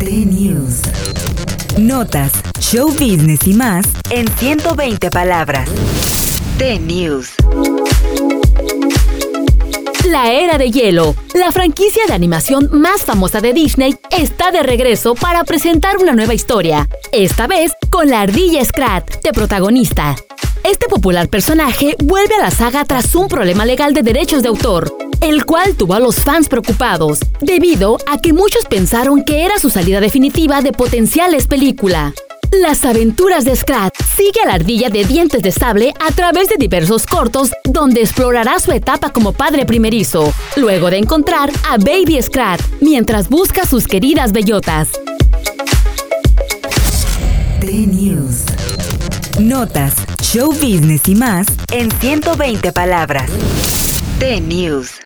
T-News. Notas, show business y más en 120 palabras. T-News. La Era de Hielo, la franquicia de animación más famosa de Disney, está de regreso para presentar una nueva historia, esta vez con la ardilla Scrat de protagonista. Este popular personaje vuelve a la saga tras un problema legal de derechos de autor, el cual tuvo a los fans preocupados, debido a que muchos pensaron que era su salida definitiva de potenciales película. Las aventuras de Scrat sigue a la ardilla de dientes de sable a través de diversos cortos donde explorará su etapa como padre primerizo, luego de encontrar a Baby Scrat mientras busca sus queridas bellotas. T-News. Notas, show business y más en 120 palabras. T-News.